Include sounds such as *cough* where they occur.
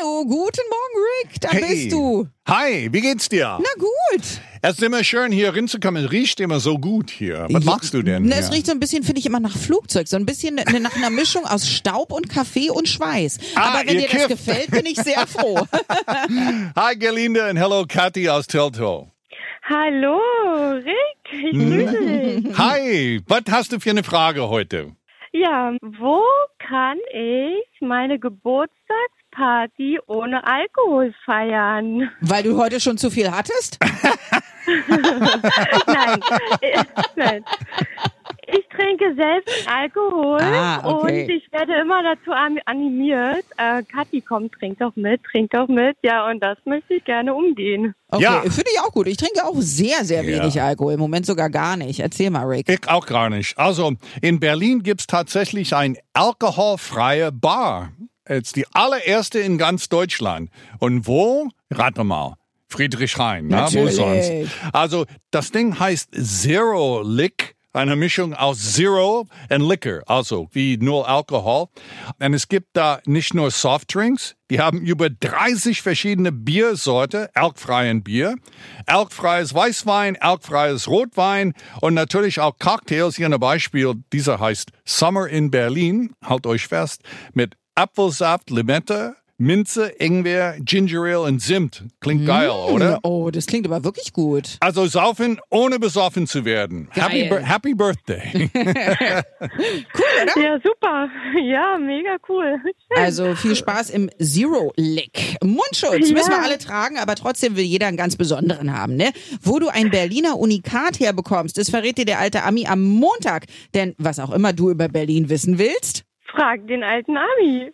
Hallo, guten Morgen, Rick. Da Hey. bist du. Hi, wie geht's dir? Na gut. Es ist immer schön, hier reinzukommen. Es riecht immer so gut hier. Was machst du denn? Na, es riecht so ein bisschen, finde ich, immer nach Flugzeug. So ein bisschen ne- nach einer Mischung aus Staub und Kaffee und Schweiß. Ah, Aber wenn dir das kifft. gefällt, bin ich sehr froh. *laughs* Hi, Gerlinde und hello, Kathi aus Telto. Hallo, Rick, ich grüße dich. Hi, was hast du für eine Frage heute? Ja, wo kann ich meine Geburtstagsparty ohne Alkohol feiern? Weil du heute schon zu viel hattest? *laughs* Nein, äh, nein. Ich trinke selbst Alkohol Ah, okay. und ich werde immer dazu an- animiert. Äh, Kathi, komm, trink doch mit, trink doch mit. Ja, und das möchte ich gerne umgehen. Okay, Ja. finde ich auch gut. Ich trinke auch sehr, sehr Ja. wenig Alkohol. Im Moment sogar gar nicht. Erzähl mal, Rick. Ich auch gar nicht. Also, in Berlin gibt's tatsächlich ein alkoholfreie Bar. Jetzt die allererste in ganz Deutschland. Und wo? Rate mal. Friedrichshain, na, wo Natürlich. sonst? Also, das Ding heißt Zero Lick. Eine Mischung aus Zero und Liquor, also wie null Alkohol. Und es gibt da nicht nur Softdrinks, die haben über 30 verschiedene Biersorte, alkfreien Bier, alkfreies Weißwein, alkfreies Rotwein und natürlich auch Cocktails. Hier ein Beispiel, dieser heißt Summer in Berlin, halt euch fest, mit Apfelsaft, Limette, Minze, Ingwer, Ginger Ale und Zimt. Klingt geil, oder? Oh, das klingt aber wirklich gut. Also saufen, ohne besoffen zu werden. Happy, Happy Birthday. *laughs* Ja, super. Ja, mega cool. Also viel Spaß im Zero Lick. Mundschutz Ja. müssen wir alle tragen, aber trotzdem will jeder einen ganz besonderen haben, ne? Wo du ein Berliner Unikat herbekommst, das verrät dir der alte Ami am Montag. Denn was auch immer du über Berlin wissen willst, Frag den alten Ami.